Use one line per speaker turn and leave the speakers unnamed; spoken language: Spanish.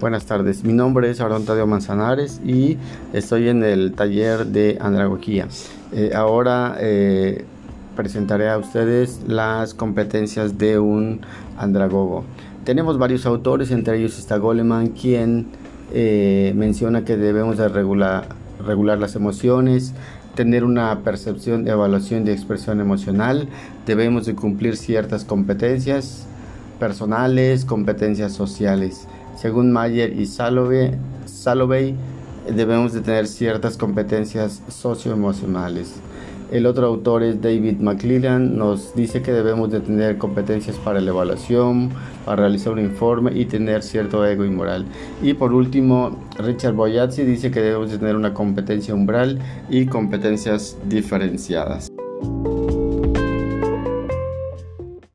Buenas tardes, mi nombre es Aaron Tadeo Manzanares y estoy en el taller de andragogía. Eh, ahora eh, presentaré a ustedes las competencias de un andragogo. Tenemos varios autores, entre ellos está Goleman, quien eh, menciona que debemos de regular, regular las emociones, tener una percepción de evaluación de expresión emocional, debemos de cumplir ciertas competencias personales, competencias sociales. Según Mayer y Salovey, debemos de tener ciertas competencias socioemocionales. El otro autor es David McClellan, nos dice que debemos de tener competencias para la evaluación, para realizar un informe y tener cierto ego y moral. Y por último, Richard Boyazzi dice que debemos de tener una competencia umbral y competencias diferenciadas.